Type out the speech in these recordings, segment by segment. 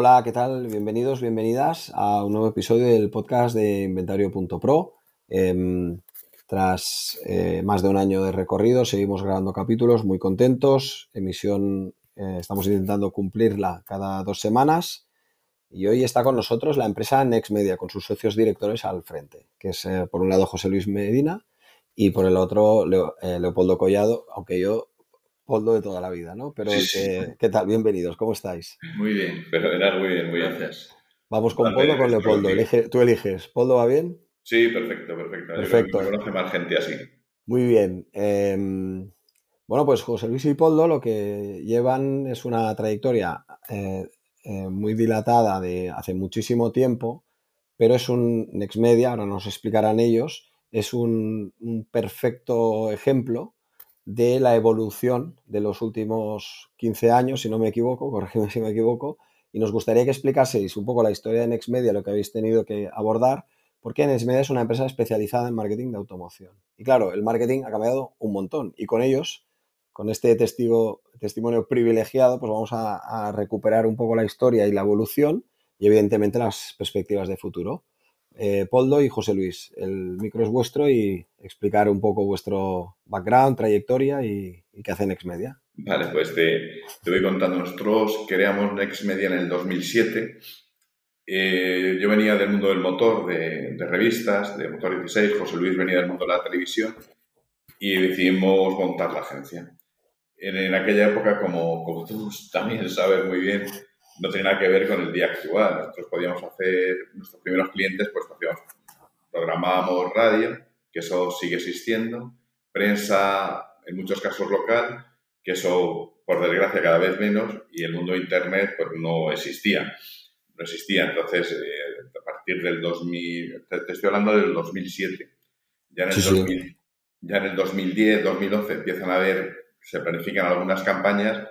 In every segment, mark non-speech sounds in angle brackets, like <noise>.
Hola, ¿qué tal? Bienvenidos, bienvenidas a un nuevo episodio del podcast de Inventario.pro. Em, tras eh, más de un año de recorrido, seguimos grabando capítulos, muy contentos. Emisión, eh, estamos intentando cumplirla cada dos semanas. Y hoy está con nosotros la empresa Next Media, con sus socios directores al frente, que es eh, por un lado José Luis Medina y por el otro Leopoldo Collado, aunque yo Poldo de toda la vida, ¿no? Pero ¿qué, tal? Bienvenidos, ¿cómo estáis? Muy bien, pero muy bien, muy gracias. Vamos con Poldo o con Leopoldo. tú eliges. ¿Poldo va bien? Sí, perfecto, perfecto. Perfecto. conoce más gente así. Muy bien. Em, bueno, pues José Luis y Poldo lo que llevan es una trayectoria eh, eh, muy dilatada de hace muchísimo tiempo, pero es un Next Media, ahora nos explicarán ellos, es un perfecto ejemplo de la evolución de los últimos 15 años, si no me equivoco, <laughs> corrígeme si me equivoco, y nos gustaría que explicaseis un poco la historia de Nextmedia, lo que habéis tenido que abordar, porque Nextmedia es una empresa especializada en marketing de automoción. Y claro, el marketing ha cambiado un montón, y con ellos, con este testigo, testimonio privilegiado, pues vamos a recuperar un poco la historia y la evolución, y evidentemente las perspectivas de futuro. Eh, Poldo y José Luis. El micro es vuestro y explicar un poco vuestro background, trayectoria y, qué hace Nextmedia. Vale, pues te, voy contando. Nosotros creamos Nextmedia en el 2007. Eh, yo venía del mundo del motor, de, revistas, de Motor 16. José Luis venía del mundo de la televisión y decidimos montar la agencia. En, aquella época, como, como tú también sabes muy bien, no tiene nada que ver con el día actual. Nosotros podíamos hacer, nuestros primeros clientes, pues hacíamos, programábamos radio, que eso sigue existiendo, prensa, en muchos casos local, que eso, por desgracia, cada vez menos, y el mundo de Internet, pues no existía. No existía. Entonces, eh, a partir del 2000, te, estoy hablando del 2007. Ya en el, ya en el 2010, 2011 empiezan a haber, se planifican algunas campañas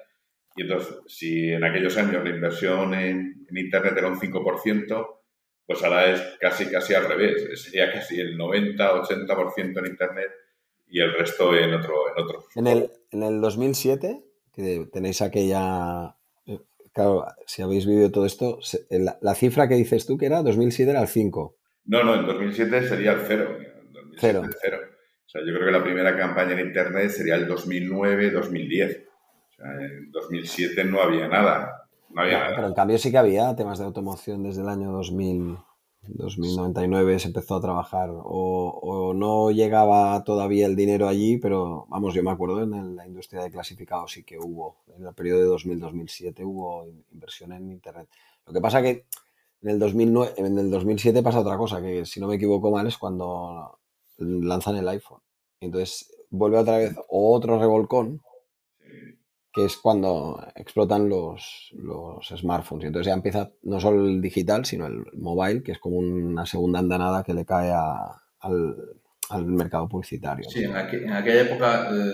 y entonces, si en aquellos años la inversión en, Internet era un 5%, pues ahora es casi, casi al revés. Sería casi el 90-80% en Internet y el resto en otro. En, otro. en, el, en el 2007, que tenéis aquella... Eh, claro, si habéis vivido todo esto, la, cifra que dices tú que era 2007 era el 5. No, no, en 2007 sería el 0. Cero. O sea, yo creo que la primera campaña en Internet sería el 2009-2010 en 2007 no había nada. No había nada. Pero en cambio sí que había temas de automoción desde el año 2000. 2099 se empezó a trabajar o, no llegaba todavía el dinero allí, pero vamos, yo me acuerdo en la industria de clasificados sí que hubo, en el periodo de 2000-2007 hubo inversión en Internet. Lo que pasa que en el, 2009, en el 2007 pasa otra cosa, que si no me equivoco mal es cuando lanzan el iPhone. Entonces vuelve otra vez otro revolcón que es cuando explotan los, los smartphones. Y entonces ya empieza no solo el digital, sino el mobile, que es como una segunda andanada que le cae al, al, mercado publicitario. Sí, en, aquella época eh,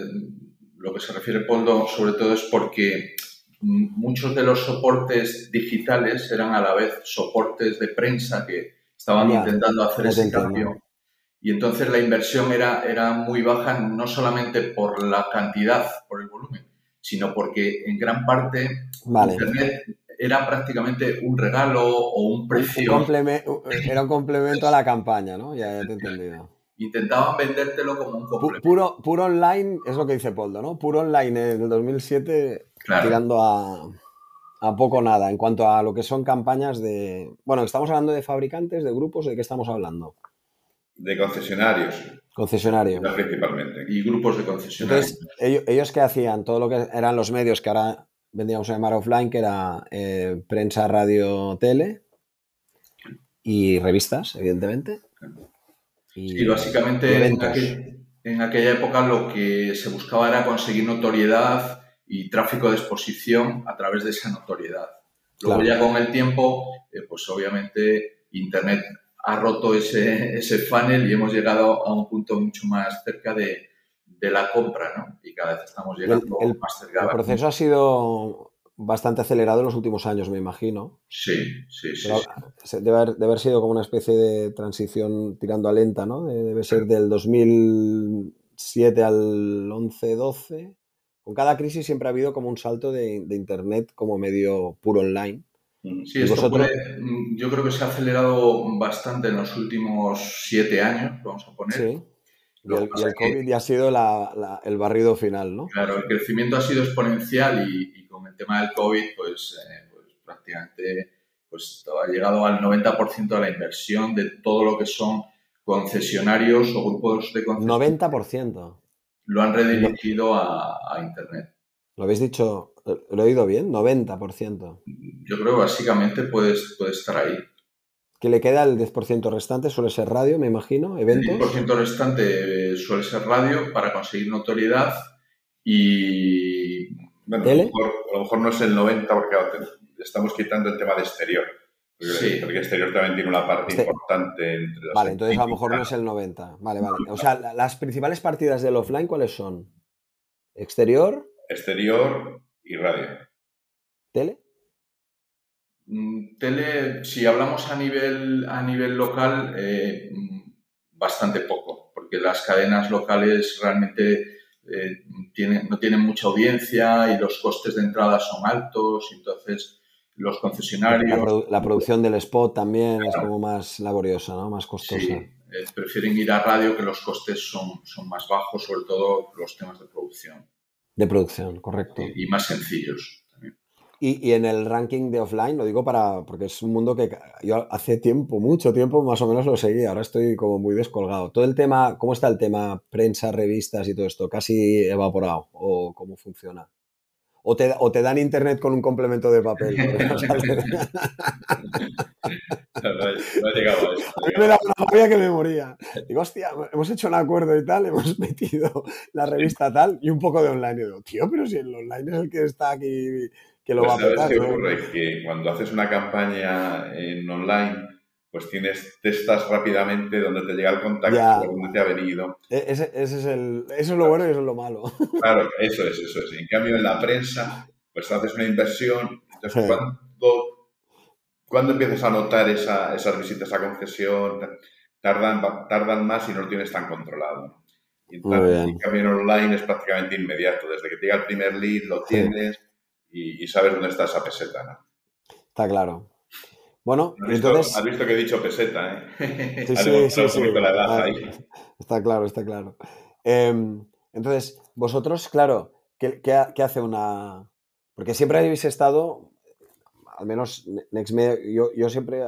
lo que se refiere Poldo sobre todo es porque muchos de los soportes digitales eran a la vez soportes de prensa que estaban intentando hacer ese cambio. Y entonces la inversión era, era muy baja, no solamente por la cantidad, por el volumen, sino porque en gran parte Internet era prácticamente un regalo o un precio. era un complemento a la campaña, ¿no? Ya, te he entendido. Intentaban vendértelo como un complemento. Puro, puro online, es lo que dice Poldo, ¿no? Puro online en el 2007, tirando a, a poco nada en cuanto a lo que son campañas de. Bueno, estamos hablando de fabricantes, de grupos, ¿de qué estamos hablando? De concesionarios. Concesionarios. Principalmente. Y grupos de concesionarios. Entonces, ellos, qué hacían? Todo lo que eran los medios que ahora vendríamos a llamar offline, que era eh, prensa, radio, tele y revistas, evidentemente. Y, básicamente en, aquella época lo que se buscaba era conseguir notoriedad y tráfico de exposición a través de esa notoriedad. Luego ya con el tiempo, eh, pues obviamente Internet ha roto ese, ese funnel y hemos llegado a un punto mucho más cerca de, de la compra, ¿no? Y cada vez estamos llegando más cerca. El proceso ha sido bastante acelerado en los últimos años, me imagino. Sí, sí, sí. Debe, haber, sido como una especie de transición tirando a lenta, ¿no? Debe ser del 2007 al 11-12. Con cada crisis siempre ha habido como un salto de, Internet como medio puro online. Mm, sí, esto mm, yo creo que se ha acelerado bastante en los últimos siete años, vamos a poner. Sí. Y el, COVID ya ha sido el barrido final, ¿no? Claro, el crecimiento ha sido exponencial y, con el tema del COVID, pues, eh, pues prácticamente pues, ha llegado al 90% de la inversión de todo lo que son concesionarios o grupos de concesionarios. 90%. Lo han redirigido a, Internet. ¿Lo habéis dicho? ¿Lo he oído bien? 90%. Yo creo que básicamente puedes, puede estar ahí. ¿Qué le queda el 10% restante? Suele ser radio, me imagino, eventos. El 10% restante suele ser radio para conseguir notoriedad y... Bueno, a, lo mejor, no es el 90 porque estamos quitando el tema de exterior. Porque, el exterior también tiene una parte este- importante entre Vale, entonces a lo mejor no es el 90. Vale, vale. O sea, las principales partidas del offline, ¿cuáles son? ¿Exterior? Exterior y radio. ¿Tele? Mm, tele, si hablamos a nivel, a nivel local, eh, mm, bastante poco, porque las cadenas locales realmente eh, tienen, no tienen mucha audiencia y los costes de entrada son altos, entonces los concesionarios... La, producción del spot también es como más laboriosa, ¿no? Más costosa. Sí, eh, prefieren ir a radio que los costes son, son más bajos, sobre todo los temas de producción. De producción, correcto. y más sencillos. Y, en el ranking de offline, lo digo para, porque es un mundo que yo hace tiempo, mucho tiempo, más o menos lo seguí, ahora estoy como muy descolgado. Todo el tema, ¿cómo está el tema prensa, revistas y todo esto? ¿Casi evaporado? ¿O cómo funciona? ¿O te, o te dan internet con un complemento de papel? <laughs> no, llegado a eso. A mí me da una rabia que me moría. Digo, hostia, hemos hecho un acuerdo y tal, hemos <laughs> metido la revista tal y un poco de online. Y digo, tío, pero si el online es el que está aquí que lo pues va a petar. Qué ocurre? Que cuando haces una campaña en online, pues tienes, testas rápidamente dónde te llega el contacto, dónde te ha venido. E, ese, ese es el, eso es lo bueno y eso es lo malo. <laughs> Claro, eso es, eso es. En cambio, en la prensa, pues haces una inversión. Entonces, ¿cuándo, empiezas a notar esa, esas visitas a concesión? Tardan, tardan más y no lo tienes tan controlado. Y en cambio, en online es prácticamente inmediato. Desde que te llega el primer lead, lo tienes y, sabes dónde está esa peseta, ¿no? Está claro. Bueno, ¿Has visto, entonces... Has visto que he dicho peseta, ¿eh? Sí, <laughs> sí, sí, sí. Ah, está claro, está claro. Em, entonces, vosotros, claro, ¿qué, hace una...? Porque siempre habéis estado, al menos yo, yo siempre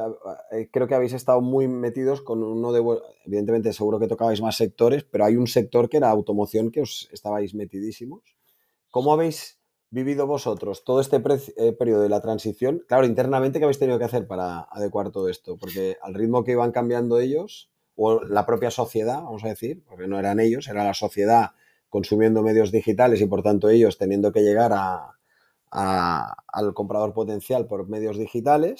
eh, creo que habéis estado muy metidos con uno de... Evidentemente, seguro que tocabais más sectores, pero hay un sector que era automoción que os estabais metidísimos. ¿Cómo habéis vivido vosotros todo este eh, periodo de la transición? Claro, internamente, ¿qué habéis tenido que hacer para adecuar todo esto? Porque al ritmo que iban cambiando ellos, o la propia sociedad, vamos a decir, porque no eran ellos, era la sociedad consumiendo medios digitales y por tanto ellos teniendo que llegar al comprador potencial por medios digitales.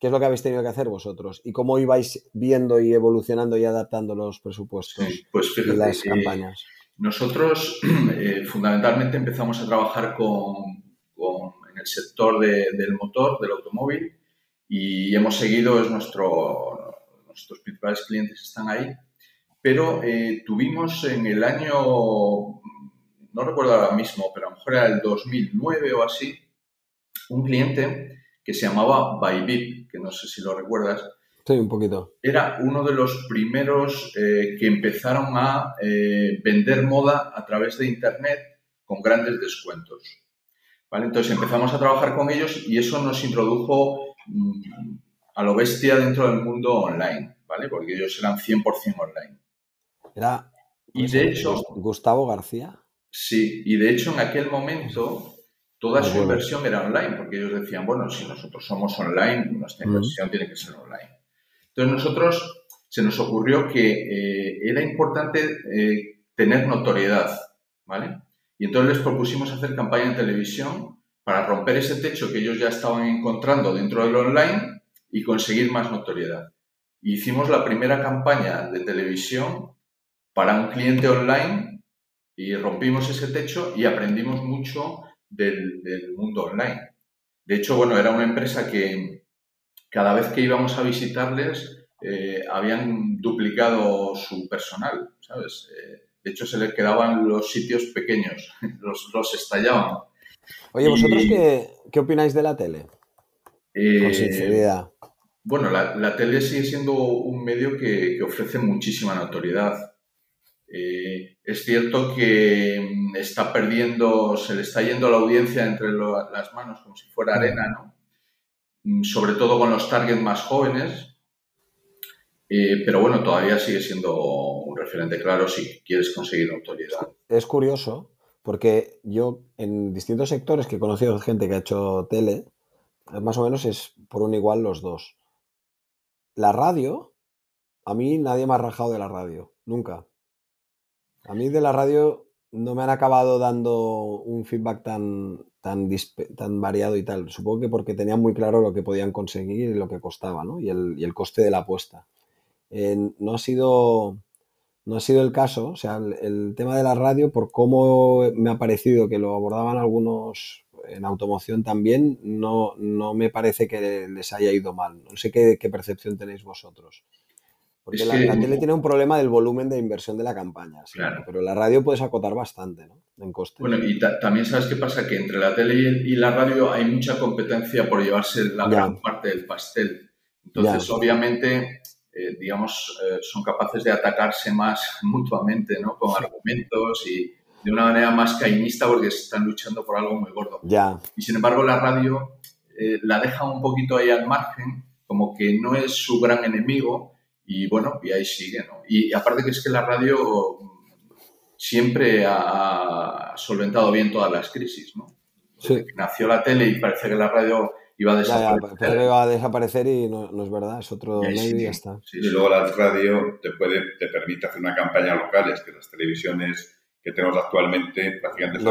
¿Qué es lo que habéis tenido que hacer vosotros? ¿Y cómo ibais viendo y evolucionando y adaptando los presupuestos pues y las campañas? Nosotros <clears throat> eh, fundamentalmente empezamos a trabajar con, en el sector del motor, del automóvil, y hemos seguido, es nuestro, nuestros principales clientes están ahí, pero eh, tuvimos en el año, no recuerdo ahora mismo, pero a lo mejor era el 2009 o así, un cliente que se llamaba Bybit, que no sé si lo recuerdas, Sí, un poquito. Era uno de los primeros eh, que empezaron a eh, vender moda a través de Internet con grandes descuentos. ¿Vale? Entonces empezamos a trabajar con ellos y eso nos introdujo mm, a lo bestia dentro del mundo online, ¿vale? Porque ellos eran 100% online. Era y de hecho, Gustavo García. Sí, y de hecho en aquel momento toda su inversión era online, porque ellos decían, bueno, si nosotros somos online, nuestra inversión tiene que ser online. Entonces nosotros se nos ocurrió que eh, era importante eh, tener notoriedad, ¿vale? Y entonces les propusimos hacer campaña en televisión para romper ese techo que ellos ya estaban encontrando dentro del online y conseguir más notoriedad. Hicimos la primera campaña de televisión para un cliente online y rompimos ese techo y aprendimos mucho del, mundo online. De hecho, bueno, era una empresa que cada vez que íbamos a visitarles eh, habían duplicado su personal, ¿sabes? Eh, de hecho, se les quedaban los sitios pequeños, <laughs> los, los estallaban. Oye, ¿vosotros qué, opináis de la tele? Eh, Con sinceridad. Bueno, la, tele sigue siendo un medio que, ofrece muchísima notoriedad. Eh, es cierto que mm, está perdiendo, se le está yendo la audiencia entre las manos como si fuera arena, ¿no? Mm, sobre todo con los targets más jóvenes. Eh, pero bueno, todavía sigue siendo un referente claro si quieres conseguir notoriedad. Es curioso porque yo en distintos sectores que he conocido gente que ha hecho tele, más o menos es por un igual los dos. La radio, a mí nadie me ha rajado de la radio, nunca. A mí de la radio no me han acabado dando un feedback tan, tan, tan variado y tal. Supongo que porque tenían muy claro lo que podían conseguir y lo que costaba, ¿no? Y el, y el coste de la apuesta. no ha sido no ha sido el caso. O sea, el, tema de la radio, por cómo me ha parecido que lo abordaban algunos en automoción también, no, no me parece que les haya ido mal. No sé qué, percepción tenéis vosotros. Porque la, tele tiene un problema del volumen de inversión de la campaña, pero la radio puedes acotar bastante, ¿no? En coste. Bueno, y también sabes qué pasa, que entre la tele y, la radio hay mucha competencia por llevarse la gran parte del pastel. Entonces, obviamente, eh, digamos, eh, son capaces de atacarse más <laughs> mutuamente, ¿no? Con argumentos y de una manera más cainista porque están luchando por algo muy gordo. Ya. Y sin embargo, la radio eh, la deja un poquito ahí al margen, como que no es su gran enemigo y bueno, y ahí sigue, ¿no? Y, aparte que es que la radio siempre ha, solventado bien todas las crisis, ¿no? Sí. Nació la tele y parece que la radio iba a desaparecer. Ya, a desaparecer y no, es verdad, es otro medio y ya está. y luego la radio te, puede, te permite hacer una campaña local, es que las televisiones que tenemos actualmente prácticamente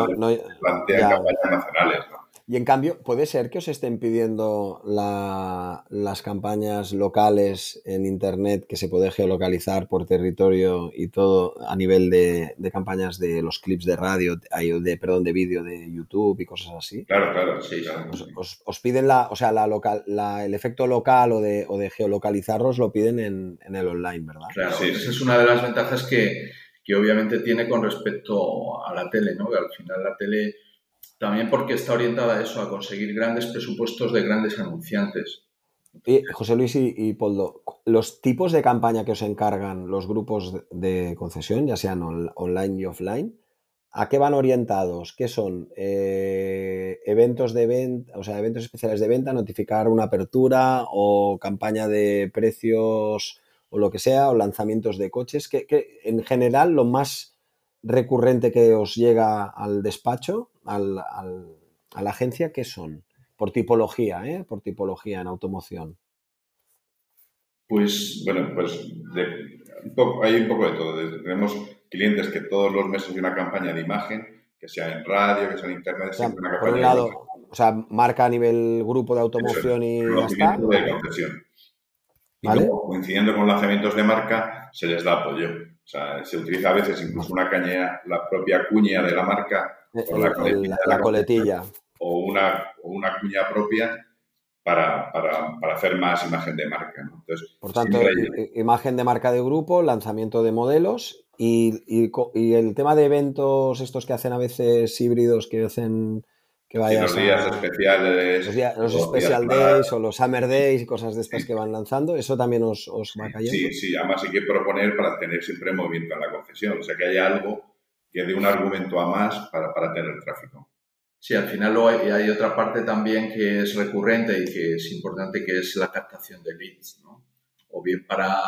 plantean campañas nacionales. ¿no? Y en cambio, ¿puede ser que os estén pidiendo las campañas locales en Internet que se puede geolocalizar por territorio y todo a nivel de, campañas de los clips de radio, de, perdón, de vídeo de YouTube y cosas así? Claro, claro, sí. Os, piden la, o sea, la local, el efecto local o de, o de geolocalizarlos lo piden en, el online, ¿verdad? Claro, sí, esa es una de las ventajas que, que obviamente tiene con respecto a la tele, ¿no? Que al final la tele también porque está orientada a eso, a conseguir grandes presupuestos de grandes anunciantes. Y, José Luis y, Poldo, los tipos de campaña que os encargan los grupos de concesión, ya sean online y offline, ¿a qué van orientados? ¿Qué son? Eh, eventos de venta, o sea, eventos especiales de venta, notificar una apertura o campaña de precios o lo que sea, o lanzamientos de coches, en general lo más recurrente que os llega al despacho, al, a la agencia, ¿qué son? Por tipología, ¿eh? Por tipología en automoción. Pues, bueno, pues hay un poco de todo. tenemos clientes que todos los meses hay una campaña de imagen, que sea en radio, que sea en internet, o sea, por un lado, o sea, marca a nivel grupo de automoción y ya está. Y coincidiendo con lanzamientos de marca, se les da apoyo. O sea, se utiliza a veces incluso una caña, la propia cuña de la marca, o la, coletilla, O, una, una cuña propia para, hacer más imagen de marca. Entonces, Por tanto, imagen de marca de grupo, lanzamiento de modelos y, y, el tema de eventos, estos que hacen a veces híbridos, que hacen los días especiales. Los, Special Days o los Summer Days y cosas de estas que van lanzando, ¿eso también os, os va cayendo? Sí, sí, además hay que proponer para tener siempre movimiento en la concesión, o sea que haya algo que dé un argumento a más para, para tener tráfico. Sí, al final hay, hay, otra parte también que es recurrente y que es importante, que es la captación de leads, ¿no? O bien para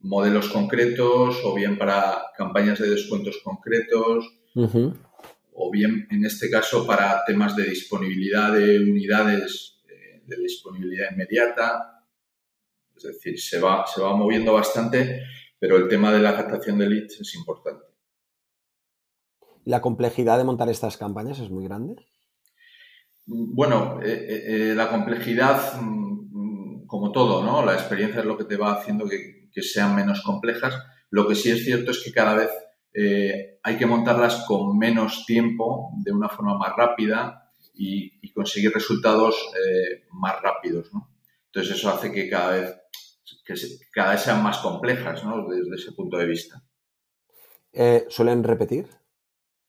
modelos concretos, o bien para campañas de descuentos concretos, o bien en este caso para temas de disponibilidad de unidades eh, de disponibilidad inmediata. Es decir, se va, se va moviendo bastante, pero el tema de la captación de leads es importante. ¿La complejidad de montar estas campañas es muy grande? Bueno, eh, la complejidad, mm, como todo, ¿no? La experiencia es lo que te va haciendo que, que sean menos complejas. Lo que sí es cierto es que cada vez hay que montarlas con menos tiempo, de una forma más rápida y, y conseguir resultados más rápidos, ¿no? Entonces eso hace que cada vez, que cada vez sean más complejas ¿no? desde ese punto de vista. Eh, ¿Suelen repetir?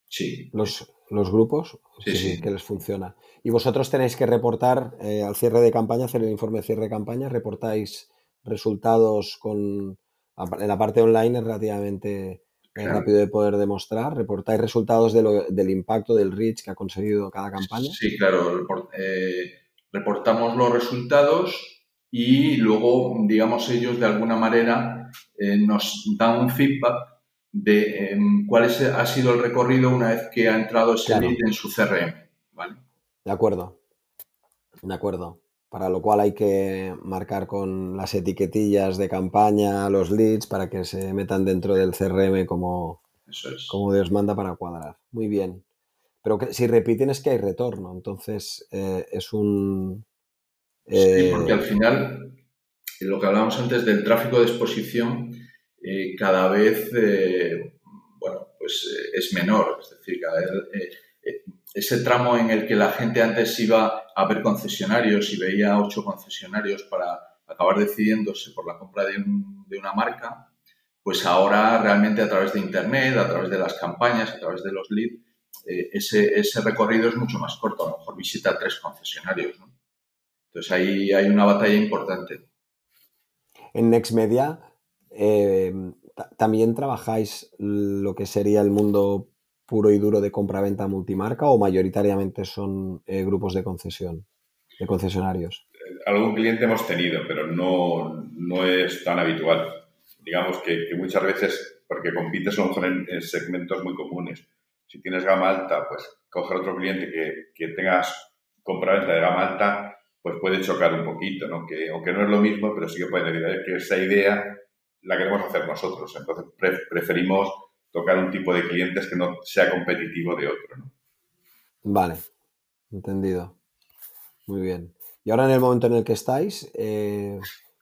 Sí. Los, los grupos, sí, sí, que les funciona. Y vosotros tenéis que reportar eh, al cierre de campaña, hacer el informe de cierre de campaña, reportáis resultados con... En la parte online es relativamente eh, rápido de poder demostrar. ¿Reportáis resultados del impacto, del reach que ha conseguido cada campaña? Sí, claro. Eh, reportamos los resultados y luego, digamos, ellos de alguna manera eh, nos dan un feedback de em, cuál ha sido el recorrido una vez que ha entrado ese lead en su CRM. ¿vale? De acuerdo. De acuerdo. Para lo cual hay que marcar con las etiquetillas de campaña los leads para que se metan dentro del CRM como, como Dios manda para cuadrar. Muy bien. Pero que, si repiten es que hay retorno, entonces eh, es un... Sí, eh, porque al final, lo que hablábamos antes del tráfico de exposición, eh, cada vez, bueno, pues es menor, es decir, cada vez ese tramo en el que la gente antes iba a ver concesionarios y veía ocho concesionarios para acabar decidiéndose por la compra de, de, una marca, pues ahora realmente a través de Internet, a través de las campañas, a través de los leads, eh, ese, ese, recorrido es mucho más corto, a lo mejor visita tres concesionarios. Entonces ahí hay una batalla importante. En Nextmedia eh, también trabajáis lo que sería el mundo puro y duro de compra-venta multimarca o mayoritariamente son eh, grupos de concesión, de concesionarios? Algún cliente hemos tenido, pero no, no es tan habitual. Digamos que, muchas veces, porque compites mejor en segmentos muy comunes si tienes gama alta, pues coger otro cliente que, que tengas compra-venta de gama alta, pues puede chocar un poquito, ¿no? Que, aunque no es lo mismo, pero sí que puede decir que esa idea la queremos hacer nosotros. Entonces preferimos tocar un tipo de clientes que no sea competitivo de otro. Vale, entendido. Muy bien. Y ahora en el momento en el que estáis, eh,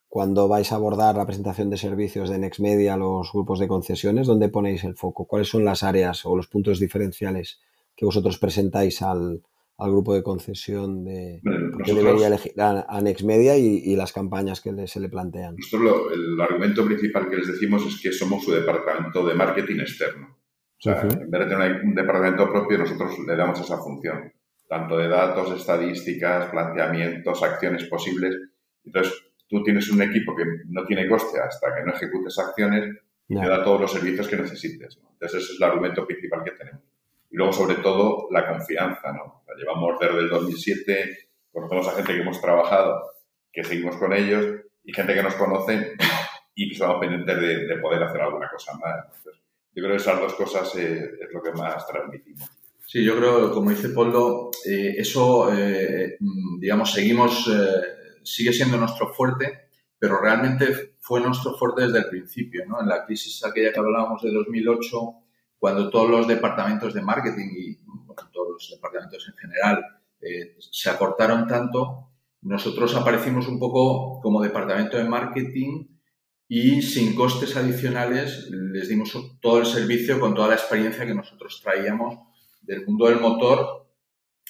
cuando vais a abordar la presentación de servicios de Nextmedia a los grupos de concesiones, ¿dónde ponéis el foco? ¿Cuáles son las áreas o los puntos diferenciales que vosotros presentáis al, grupo de concesión de que debería elegir a, Nextmedia y, las campañas que se le plantean? Nosotros el argumento principal que les decimos es que somos su departamento de marketing externo. O sea, en vez de tener un departamento propio, nosotros le damos esa función, tanto de datos, estadísticas, planteamientos, acciones posibles. Entonces, tú tienes un equipo que no tiene coste hasta que no ejecutes acciones y te da todos los servicios que necesites. Entonces, ese es el argumento principal que tenemos. Y luego, sobre todo, la confianza. ¿no? La llevamos desde el 2007, conocemos a gente que hemos trabajado, que seguimos con ellos, y gente que nos conoce y que estamos pendientes de, poder hacer alguna cosa más. yo creo que esas dos cosas eh, es lo que más transmitimos. Sí, yo creo, como dice Polo, eh, eso, eh, mm, digamos, seguimos sigue siendo nuestro fuerte, pero realmente fue nuestro fuerte desde el principio, ¿no? En la crisis aquella que hablábamos de 2008, cuando todos los departamentos de marketing y todos los departamentos en general eh, se acortaron tanto, nosotros aparecimos un poco como departamento de marketing y sin costes adicionales les dimos todo el servicio con toda la experiencia que nosotros traíamos del mundo del motor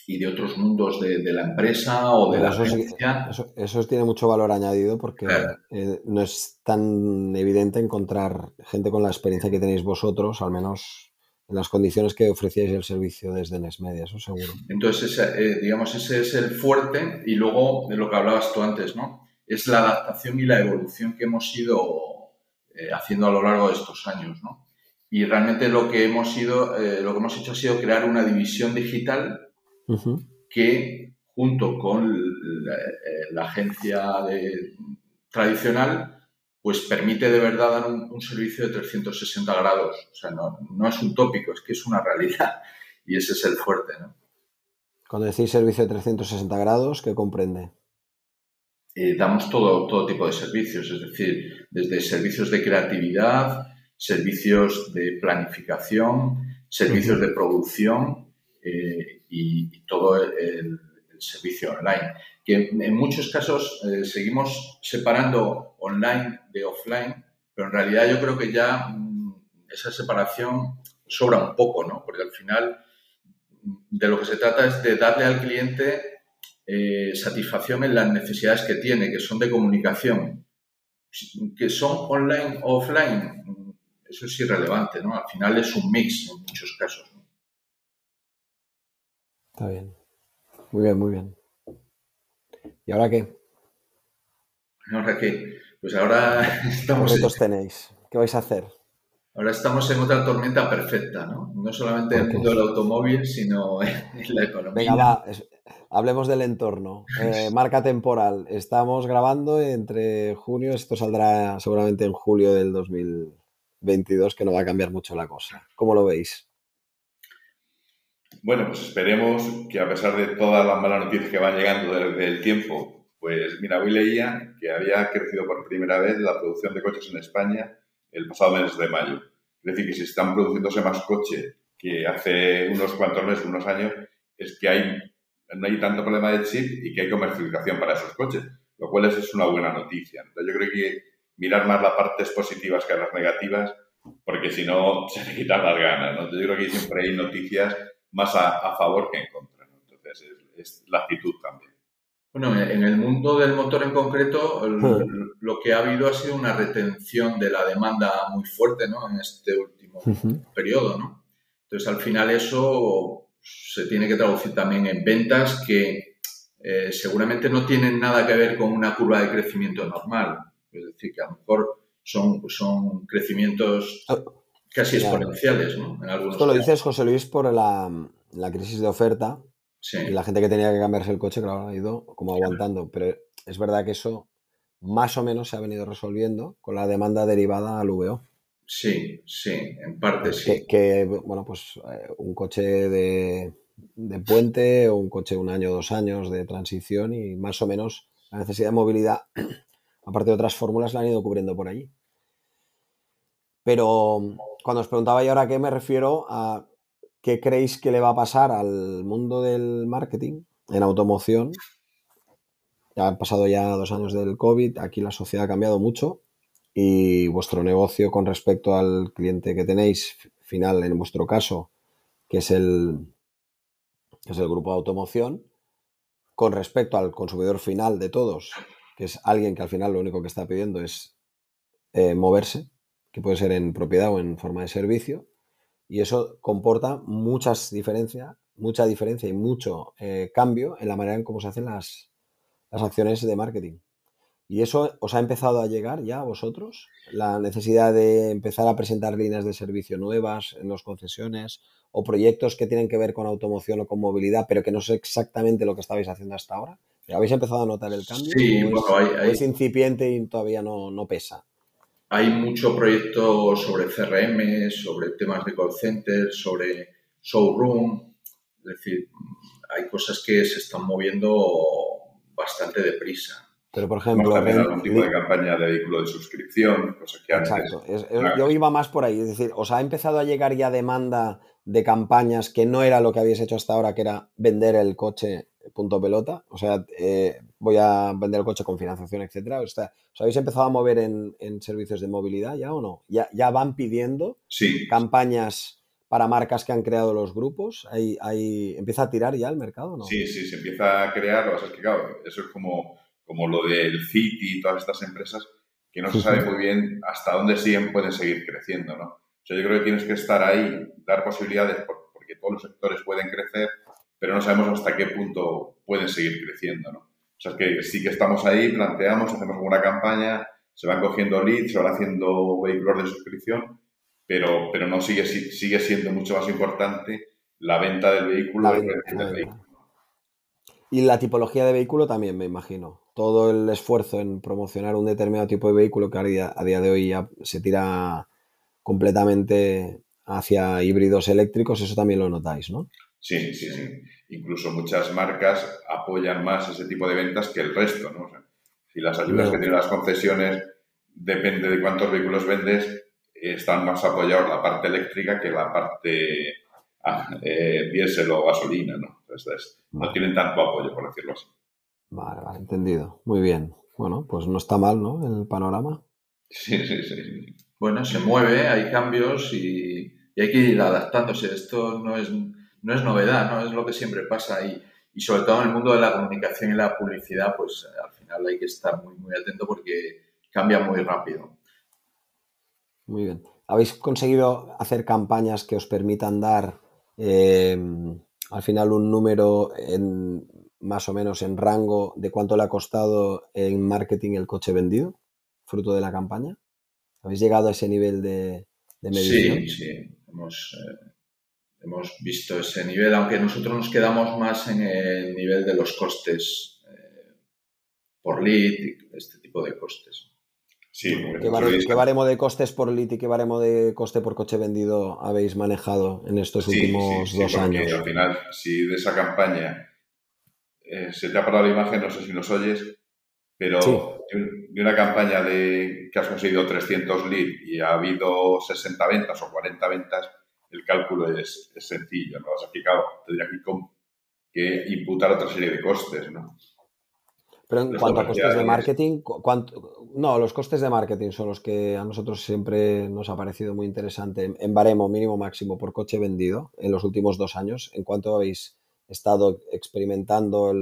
y de otros mundos de, la empresa o de la agencia. eso, tiene mucho valor añadido porque eh, no es tan evidente encontrar gente con la experiencia que tenéis vosotros, al menos en las condiciones que ofrecíais el servicio desde Nesmedia, eso seguro. Entonces, eh, digamos, ese es el fuerte y luego de lo que hablabas tú antes, ¿no? Es la adaptación y la evolución que hemos ido eh, haciendo a lo largo de estos años, ¿no? Y realmente lo que hemos ido, lo que hemos hecho ha sido crear una división digital que junto con la, eh, agencia tradicional pues permite de verdad dar un, servicio de 360 grados. O sea, no, es un tópico, es que es una realidad y ese es el fuerte. ¿no? Cuando decís servicio de 360 grados, ¿qué comprende? Eh, damos todo, todo tipo de servicios, es decir, desde servicios de creatividad, servicios de planificación, servicios de producción, eh, y, todo el, servicio online. Que en muchos casos eh, seguimos separando online de offline, pero en realidad yo creo que ya mm, esa separación sobra un poco, ¿no? Porque al final de lo que se trata es de darle al cliente eh, satisfacción en las necesidades que tiene, que son de comunicación, que son online o offline, eso es irrelevante, ¿no? Al final es un mix en muchos casos. Está bien. Muy bien, muy bien. ¿Y ahora qué? ¿Ahora qué? Pues ahora <laughs> estamos... ¿Qué retos tenéis? ¿Qué vais a hacer? Ahora estamos en otra tormenta perfecta, ¿no? No solamente en el mundo del automóvil, sino <laughs> en la economía. Venga, va, hablemos del entorno. <laughs> Eh, marca temporal. Estamos grabando entre junio, esto saldrá seguramente en julio del 2022, que no va a cambiar mucho la cosa. ¿Cómo lo veis? Bueno, pues esperemos que a pesar de todas las malas noticias que van llegando desde el tiempo, pues mira, hoy leía que había crecido por primera vez la producción de coches en España el pasado mes de mayo. Es decir, que si están produciéndose más coches que hace unos cuantos meses, unos años, es que no hay tanto problema de chip y que hay comercialización para esos coches, lo cual es, una buena noticia. Entonces, yo creo que mirar más las partes positivas que las negativas, porque si no, <laughs> se le quitan las ganas. ¿no? Yo creo que siempre hay noticias más a, favor que en contra. Entonces, es, la actitud también. Bueno, en el mundo del motor en concreto, lo que ha habido ha sido una retención de la demanda muy fuerte ¿no? en este último periodo. ¿no? Entonces, al final eso se tiene que traducir también en ventas que eh, seguramente no tienen nada que ver con una curva de crecimiento normal. Es decir, que a lo mejor son, son crecimientos casi exponenciales. ¿no? Esto lo dices, José Luis, por la, la crisis de oferta y la gente que tenía que cambiarse el coche, claro, ha ido como aguantando. Pero es verdad que eso más o menos se ha venido resolviendo con la demanda derivada al VO. Sí, sí, en parte sí. Que, bueno, pues eh, un coche de, puente o un coche un año o dos años de transición y más o menos la necesidad de movilidad, <clears throat> aparte de otras fórmulas, la han ido cubriendo por allí. Pero cuando os preguntaba y ahora qué me refiero a ¿qué creéis que le va a pasar al mundo del marketing en automoción? Ya han pasado ya dos años del COVID, aquí la sociedad ha cambiado mucho y vuestro negocio con respecto al cliente que tenéis final, en vuestro caso, que es el, es el grupo de automoción, con respecto al consumidor final de todos, que es alguien que al final lo único que está pidiendo es eh, moverse, que puede ser en propiedad o en forma de servicio, y eso comporta muchas diferencias, mucha diferencia y mucho eh, cambio en la manera en cómo se hacen las, las acciones de marketing. ¿Y eso os ha empezado a llegar ya a vosotros? La necesidad de empezar a presentar líneas de servicio nuevas en las concesiones o proyectos que tienen que ver con automoción o con movilidad, pero que no es exactamente lo que estabais haciendo hasta ahora. ¿Habéis empezado a notar el cambio? Sí, es, hay, es incipiente y todavía no, no pesa? Hay mucho proyecto sobre CRM, sobre temas de call center, sobre showroom. Es decir, hay cosas que se están moviendo bastante deprisa. Pero, por ejemplo... algún tipo de campaña de vehículo de suscripción, cosas que Exacto. yo iba más por ahí. Es decir, ¿os ha empezado a llegar ya demanda de campañas que no era lo que habéis hecho hasta ahora, que era vender el coche punto pelota? O sea, eh, voy a vender el coche con financiación, etcétera. O sea, ¿os habéis empezado a mover en, servicios de movilidad ya o no? ¿Ya, ya van pidiendo campañas para marcas que han creado los grupos? ¿Hay, hay, ¿Empieza a tirar ya el mercado no? Sí, sí, se empieza a crear. Lo que es que, claro, eso es como, como lo del City y todas estas empresas que no se sabe muy bien hasta dónde siguen, pueden seguir creciendo, ¿no? O sea, yo creo que tienes que estar ahí, dar posibilidades, porque todos los sectores pueden crecer, pero no sabemos hasta qué punto pueden seguir creciendo, ¿no? O sea, que sí que estamos ahí, planteamos, hacemos una campaña, se van cogiendo leads, se van haciendo vehículos de suscripción, pero, pero no sigue, sigue siendo mucho más importante la venta del vehículo. Y la tipología de vehículo también, me imagino. Todo el esfuerzo en promocionar un determinado tipo de vehículo que a día, a día de hoy ya se tira completamente hacia híbridos eléctricos, eso también lo notáis, ¿no? Sí, sí, sí. Incluso muchas marcas apoyan más ese tipo de ventas que el resto, ¿no? si las ayudas que tienen las concesiones depende de cuántos vehículos vendes, están más apoyados la parte eléctrica que la parte eh, diésel o gasolina, ¿no? Entonces, no tienen tanto apoyo, por decirlo así. Vale, vale, entendido. Muy bien. Bueno, pues no está mal, ¿no? El panorama. Sí, sí, sí. Bueno, se mueve, hay cambios y, hay que ir adaptándose. Esto no es, no es novedad, ¿no? Es lo que siempre pasa y, y sobre todo en el mundo de la comunicación y la publicidad, pues al final hay que estar muy, muy atento porque cambia muy rápido. Muy bien. ¿Habéis conseguido hacer campañas que os permitan dar eh, al final un número en, más o menos en rango de cuánto le ha costado en marketing el coche vendido, fruto de la campaña? ¿Habéis llegado a ese nivel de, medición? Sí, sí, hemos, eh, hemos, visto ese nivel, aunque nosotros nos quedamos más en el nivel de los costes eh, por lead y este tipo de costes. Sí, ¿Qué, baremo de costes por lead y qué baremo de coste por coche vendido habéis manejado en estos últimos dos años? Al final, si de esa campaña eh, se te ha parado la imagen, no sé si nos oyes, pero de una campaña de que has conseguido 300 leads y ha habido 60 ventas o 40 ventas, el cálculo es, sencillo, ¿no? O sea, que, tendría que, imputar otra serie de costes, ¿no? Pero en cuanto a costes de marketing, ¿cuánto? no, los costes de marketing son los que a nosotros siempre nos ha parecido muy interesante. En baremo mínimo máximo por coche vendido en los últimos dos años, ¿en cuánto habéis estado experimentando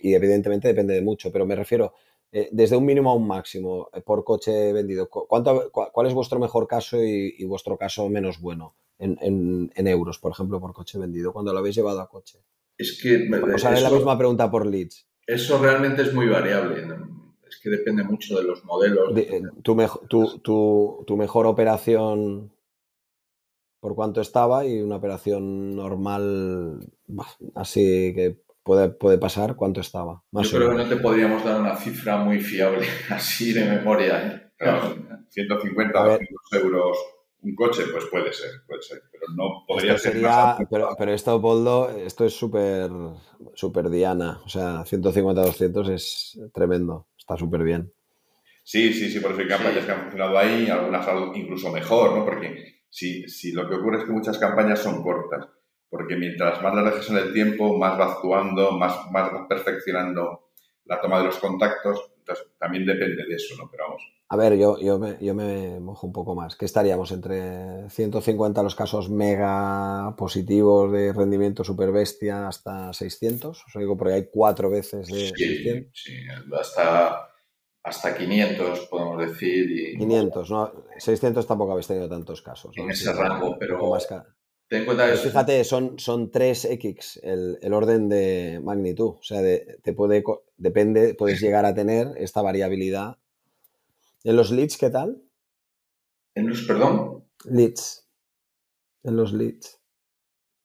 y evidentemente depende de mucho, pero me refiero eh, desde un mínimo a un máximo eh, por coche vendido. ¿Cuánto, ¿Cuál es vuestro mejor caso y, vuestro caso menos bueno en, euros, por ejemplo, por coche vendido, cuando lo habéis llevado a coche? Es que... Os haré la misma pregunta por leads. Eso realmente es muy variable. Es que depende mucho de los modelos. Eh, tu, tu mejor operación por cuánto estaba y una operación normal, así que puede, puede pasar, cuánto estaba. Yo creo que no te podríamos dar una cifra muy fiable <laughs> así de memoria. ¿eh? 150, 200 euros un coche, pues puede ser, puede ser, pero no podría ser pero, pero, esto, Poldo, esto es súper súper diana, o sea, 150, 200 es tremendo, está súper bien. Sí, sí, sí, por eso hay campañas que han funcionado ahí, algunas incluso mejor, ¿no? Porque si, si lo que ocurre es que muchas campañas son cortas, porque mientras más las dejes en el tiempo, más va actuando, más, más va perfeccionando la toma de los contactos, también depende de eso, ¿no? Pero vamos. A ver, yo, yo, me, yo me mojo un poco más. ¿Qué estaríamos entre 150 los casos mega positivos de rendimiento super bestia hasta 600? Os digo, porque hay cuatro veces de sí, Sí, hasta hasta 500, podemos decir. Y, 500, ¿no? 600 tampoco habéis tenido tantos casos. En ese rango, pero... Ten cuenta fíjate, son, son 3x el, orden de magnitud. O sea, te puede, depende, puedes llegar a tener esta variabilidad. ¿En los leads qué tal? ¿En los, perdón? Leads. En los leads.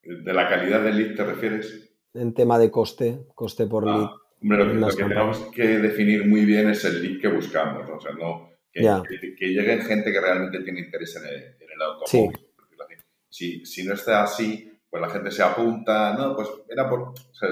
¿De la calidad del lead te refieres? En tema de coste, coste por ah. lead. Hombre, lo, que, tenemos que definir muy bien es el lead que buscamos, o sea, no que, que, lleguen gente que realmente tiene interés en el, automóvil. Si, si, no está así, pues la gente se apunta, no, pues era por... O sea,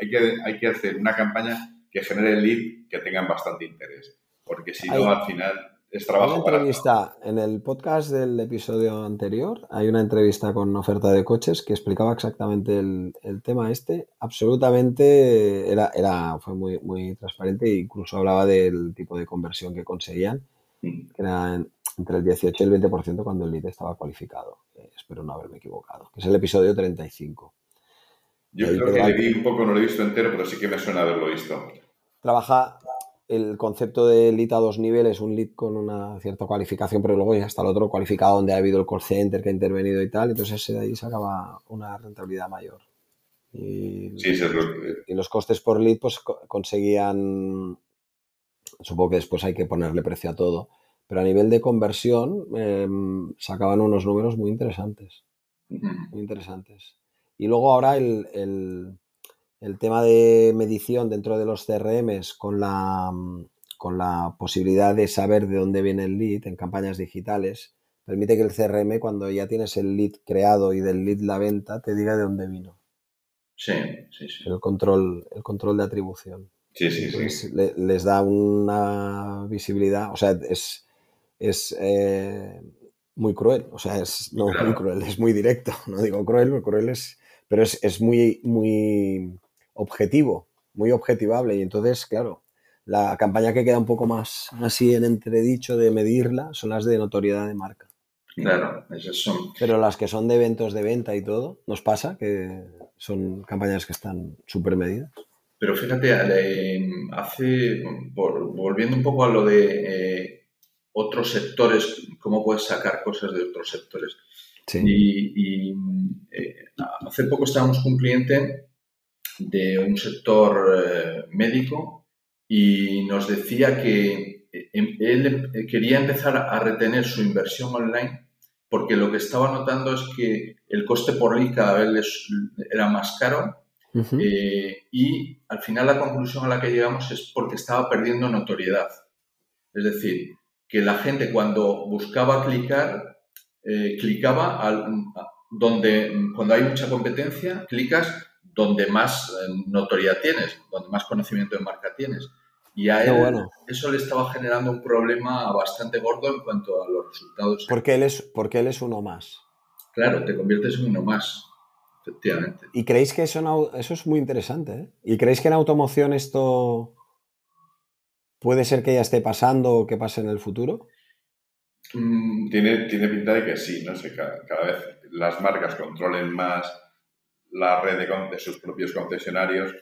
hay, que, hay que hacer una campaña que genere el lead que tengan bastante interés, porque si no, al final es trabajo. Hay una entrevista en el podcast del episodio anterior. Hay una entrevista con oferta de coches que explicaba exactamente el, tema este. Absolutamente era, era fue muy, muy transparente e incluso hablaba del tipo de conversión que conseguían, mm. que era entre el 18 y el 20% cuando el lead estaba cualificado. Eh, espero no haberme equivocado. Que es el episodio 35. Yo creo que le vi un poco, no lo he visto entero, pero sí que me suena haberlo visto. Trabaja, el concepto de lead a dos niveles, un lead con una cierta cualificación, pero luego ya está el otro cualificado donde ha habido el call center que ha intervenido y tal, entonces de ahí sacaba una rentabilidad mayor. Y, y los costes por lead pues conseguían, supongo que después hay que ponerle precio a todo, pero a nivel de conversión em, sacaban unos números muy interesantes, muy interesantes. Y luego ahora el el tema de medición dentro de los CRMs con la, con la posibilidad de saber de dónde viene el lead en campañas digitales, permite que el CRM, cuando ya tienes el lead creado y del lead la venta, te diga de dónde vino. Sí, sí, sí. El control, el control de atribución. Sí, sí, sí. les da una visibilidad, o sea, es, es eh, muy cruel. O sea, es no muy cruel, es muy directo. <laughs> No digo cruel, porque cruel es. Pero es, es muy, muy objetivo, muy objetivable. Y entonces, claro, la campaña que queda un poco más así en entredicho de medirla son las de notoriedad de marca. Claro, esas son. Pero las que son de eventos de venta y todo, nos pasa que son campañas que están súper medidas. Pero fíjate, hace, volviendo un poco a lo de eh, otros sectores, cómo puedes sacar cosas de otros sectores. Sí. Y, eh, hace poco estábamos con un cliente de un sector eh, médico y nos decía que él quería empezar a retener su inversión online porque lo que estaba notando es que el coste por lead cada vez era más caro eh, y al final la conclusión a la que llegamos es porque estaba perdiendo notoriedad. Es decir, que la gente cuando buscaba clicar, eh, clicaba al, donde, cuando hay mucha competencia, clicas donde más eh, notoriedad tienes, donde más conocimiento de marca tienes. Y a él eso le estaba generando un problema bastante gordo en cuanto a los resultados. Porque él es, porque él es uno más. Claro, te conviertes en uno más, efectivamente. ¿Y creéis que eso, eso es muy interesante? ¿eh? ¿Y creéis que en automoción esto puede ser que ya esté pasando o que pase en el futuro? Mm, tiene, tiene pinta de que sí, no sé, cada, vez las marcas controlen más la red de sus propios concesionarios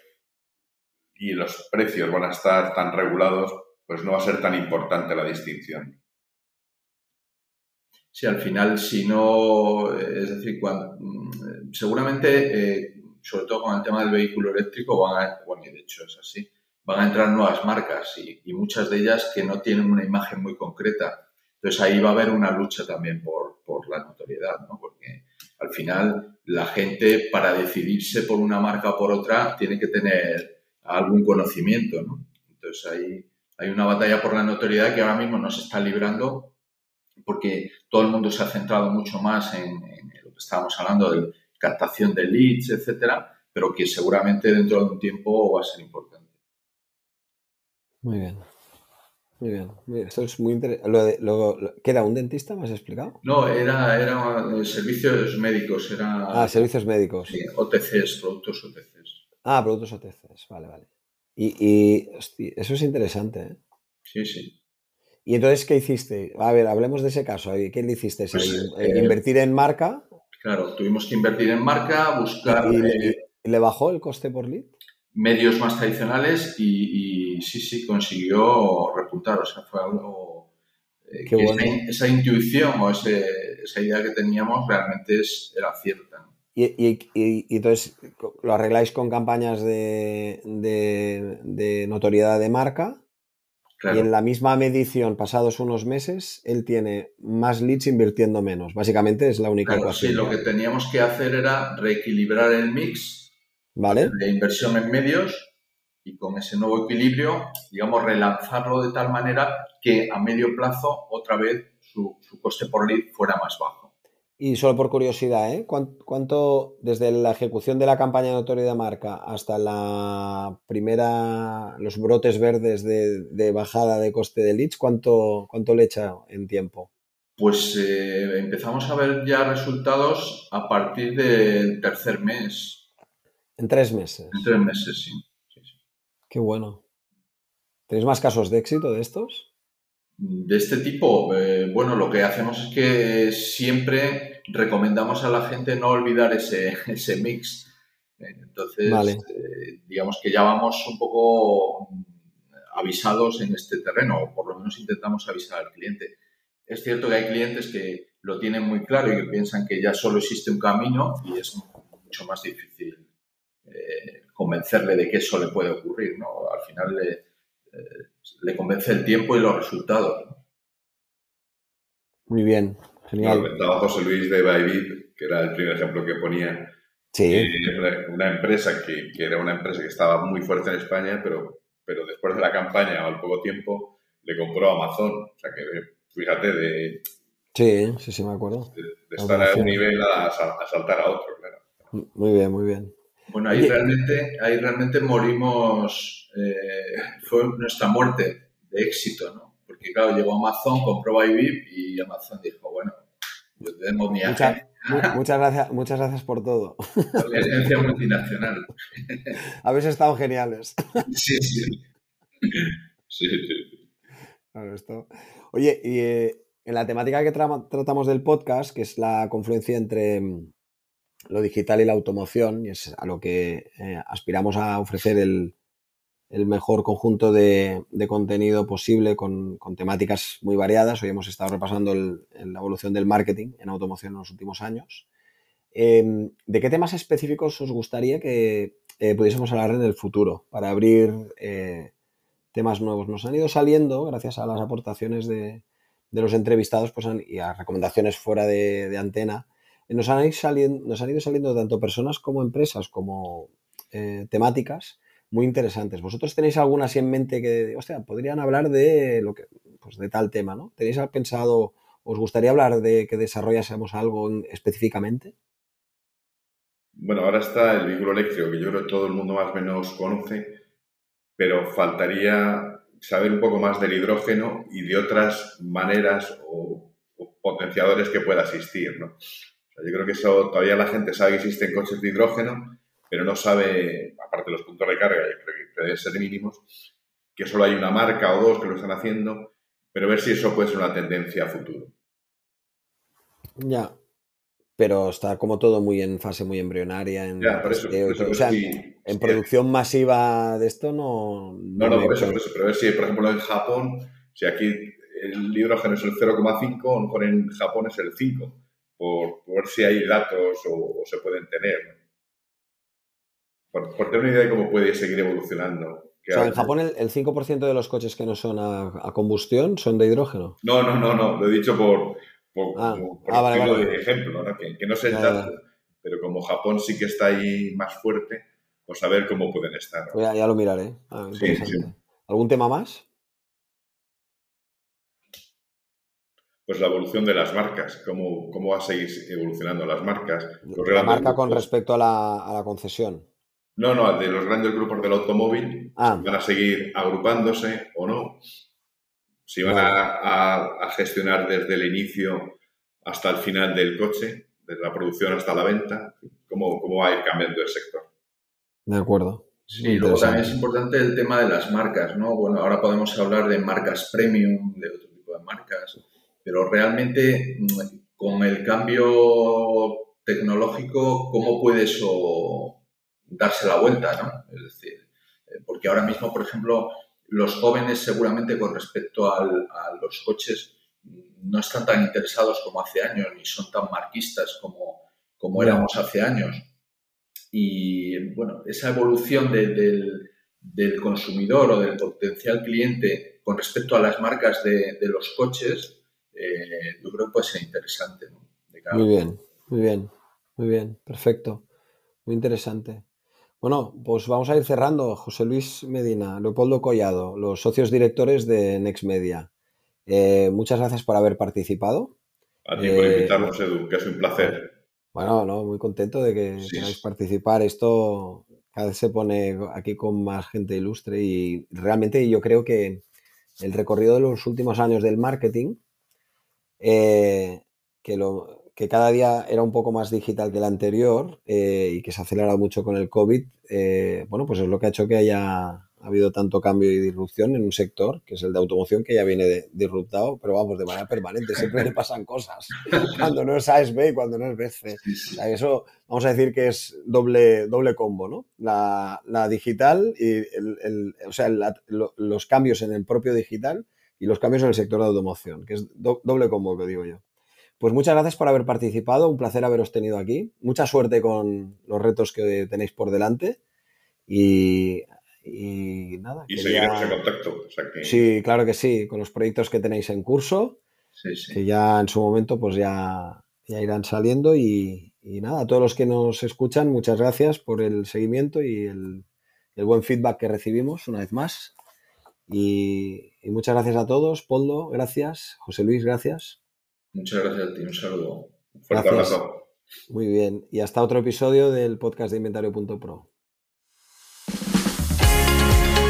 y los precios van a estar tan regulados, pues no va a ser tan importante la distinción. Sí, al final, si no, es decir, cuando, mm, seguramente, eh, sobre todo con el tema del vehículo eléctrico, van a, bueno, de hecho es así, van a entrar nuevas marcas y, y, muchas de ellas que no tienen una imagen muy concreta. Entonces ahí va a haber una lucha también por, por la notoriedad, ¿no? Porque al final la gente para decidirse por una marca o por otra tiene que tener algún conocimiento, ¿no? Entonces ahí hay una batalla por la notoriedad que ahora mismo no se está librando porque todo el mundo se ha centrado mucho más en, lo que estábamos hablando de captación de leads, etcétera, pero que seguramente dentro de un tiempo va a ser importante. Muy bien. Muy bien. Esto es muy interesante. Lo, ¿Queda un dentista? ¿Me has explicado? No, era, era servicios médicos. Era, ah, servicios médicos. Sí, OTCs, productos OTCs. Ah, productos OTCs, vale, vale. Y, eso es interesante, ¿eh? Sí, sí. ¿Y entonces qué hiciste? A ver, hablemos de ese caso. ¿Qué le hiciste? Pues, eh, ¿Invertir en marca? Claro, tuvimos que invertir en marca, buscar... ¿Y, le bajó el coste por lead? Medios más tradicionales y, sí, sí, consiguió repuntar. O sea, fue algo... Eh, que esa, intuición o esa idea que teníamos realmente es, era cierta. Y, entonces lo arregláis con campañas de, notoriedad de marca. Y en la misma medición, pasados unos meses, él tiene más leads invirtiendo menos. Básicamente es la única claro, Sí, lo que teníamos que hacer era reequilibrar el mix ¿Vale? de inversión en medios y con ese nuevo equilibrio, digamos, relanzarlo de tal manera que a medio plazo otra vez su coste por lead fuera más bajo. Y solo por curiosidad, ¿eh? ¿Cuánto, desde la ejecución de la campaña de notoriedad de marca hasta la primera, los brotes verdes de, bajada de coste de leads, cuánto, cuánto le echa en tiempo? Pues eh, empezamos a ver ya resultados a partir del tercer mes. ¿En tres meses? En tres meses, sí. Qué bueno. ¿Tenéis más casos de éxito de estos? De este tipo, eh, bueno, lo que hacemos es que siempre recomendamos a la gente no olvidar ese, <laughs> ese mix. Entonces, eh, digamos que ya vamos un poco avisados en este terreno, o por lo menos intentamos avisar al cliente. Es cierto que hay clientes que lo tienen muy claro y que piensan que ya solo existe un camino y es mucho más difícil eh, convencerle de que eso le puede ocurrir. ¿no? Al final le, le convence el tiempo y los resultados. Muy bien, genial. Comentaba José Luis de Bybit, que era el primer ejemplo que ponía. Sí. una empresa que, era una empresa que estaba muy fuerte en España, pero, pero después de la campaña o al poco tiempo le compró Amazon. O sea que fíjate de... Sí, sí, sí, me acuerdo. De, estar a un nivel a, saltar a otro, claro. Muy bien, muy bien. Bueno, ahí realmente, ahí realmente morimos, eh, fue nuestra muerte de éxito, ¿no? Porque claro, llegó Amazon, compró Bybit y Amazon dijo, bueno, Yo tengo mi muchas gracias, muchas gracias por todo. La agencia multinacional. Habéis estado geniales. Sí, sí. Sí, Oye, y eh, en la temática que tratamos del podcast, que es la confluencia entre mm, lo digital y la automoción, y es a lo que eh, aspiramos a ofrecer el, mejor conjunto de, contenido posible con, temáticas muy variadas. Hoy hemos estado repasando la evolución del marketing en automoción en los últimos años. Em, ¿De qué temas específicos os gustaría que eh, pudiésemos hablar en el futuro para abrir temas nuevos. Nos han ido saliendo, gracias a las aportaciones de, los entrevistados pues y a recomendaciones fuera de, antena, nos han, ido saliendo, tanto personas como empresas como eh, temáticas muy interesantes. ¿Vosotros tenéis alguna así en mente que, hostia, podrían hablar de lo que, pues de tal tema, ¿no? ¿Tenéis pensado, os gustaría hablar de que desarrollásemos algo específicamente? Bueno, ahora está el vehículo eléctrico, que yo creo que todo el mundo más o menos conoce, pero faltaría saber un poco más del hidrógeno y de otras maneras o, potenciadores que pueda existir. ¿no? Yo creo que eso todavía la gente sabe que existen coches de hidrógeno, pero no sabe, aparte de los puntos de carga, yo creo que deben ser mínimos, que solo hay una marca o dos que lo están haciendo, pero ver si eso puede ser una tendencia a futuro. Ya, pero está como todo muy en fase muy embrionaria. En, o sea, en producción masiva de esto no. No, no, por, eso, por eso, Pero ver si, por ejemplo, en Japón, si aquí el hidrógeno es el 0,5, a lo mejor en Japón es el 5, por, ver si hay datos o, se pueden tener. Por, tener una idea de cómo puede seguir evolucionando. O sea, en Japón el, 5% de los coches que no son a, combustión son de hidrógeno. No, no, no, no. Lo he dicho por, por, ah, ah de ejemplo, ¿no? Que, no sé tanto, pero como Japón sí que está ahí más fuerte, pues a ver cómo pueden estar. Ya, lo miraré. Ah, ¿Algún tema más? Pues la evolución de las marcas, cómo, cómo va a seguir evolucionando las marcas. la marca con respecto a la, concesión. No, no, de los grandes grupos del automóvil ah. van a seguir agrupándose o no si van a, gestionar desde el inicio hasta el final del coche, desde la producción hasta la venta, cómo, cómo va a ir cambiando el sector. De acuerdo. Sí, luego también es importante el tema de las marcas, ¿no? Bueno, ahora podemos hablar de marcas premium, de otro tipo de marcas, pero realmente mm, con el cambio tecnológico, ¿cómo puede eso darse la vuelta, ¿no? Es decir, eh, porque ahora mismo, por ejemplo, los jóvenes seguramente con respecto a los coches no están tan interesados como hace años, ni son tan marquistas como, como éramos hace años. Y bueno, esa evolución del, consumidor o del potencial cliente con respecto a las marcas de, los coches, eh, yo creo que puede ser interesante. muy bien, muy bien, muy bien, perfecto, muy interesante. Bueno, pues vamos a ir cerrando. José Luis Medina, Leopoldo Collado, los socios directores de Next Media. Eh, muchas gracias por haber participado. A ti por eh, invitarnos, Edu, que es un placer. Bueno, no, muy contento de que queráis participar. Esto cada vez se pone aquí con más gente ilustre y realmente yo creo que el recorrido de los últimos años del marketing, eh, que lo, que cada día era un poco más digital que el anterior eh, y que se ha acelerado mucho con el COVID, eh, bueno, pues es lo que ha hecho que haya habido tanto cambio y disrupción en un sector, que es el de automoción, que ya viene disruptado, pero vamos, de manera permanente, siempre le pasan cosas, <laughs> cuando no es ASB y cuando no es BC. eso vamos a decir que es doble, doble combo, ¿no? La, digital y el, o sea, los cambios en el propio digital y los cambios en el sector de automoción, que es doble combo, que digo yo. Pues muchas gracias por haber participado, un placer haberos tenido aquí. Mucha suerte con los retos que tenéis por delante y, nada. Y seguiremos en contacto. Sí, claro que sí, con los proyectos que tenéis en curso, que ya en su momento pues ya, ya irán saliendo y, nada, a todos los que nos escuchan, muchas gracias por el seguimiento y el, buen feedback que recibimos una vez más. Y, y muchas gracias a todos. Poldo, gracias. José Luis, gracias. Muchas gracias a ti, un saludo. Un fuerte abrazo. Muy bien, y hasta otro episodio del podcast de inventario.pro.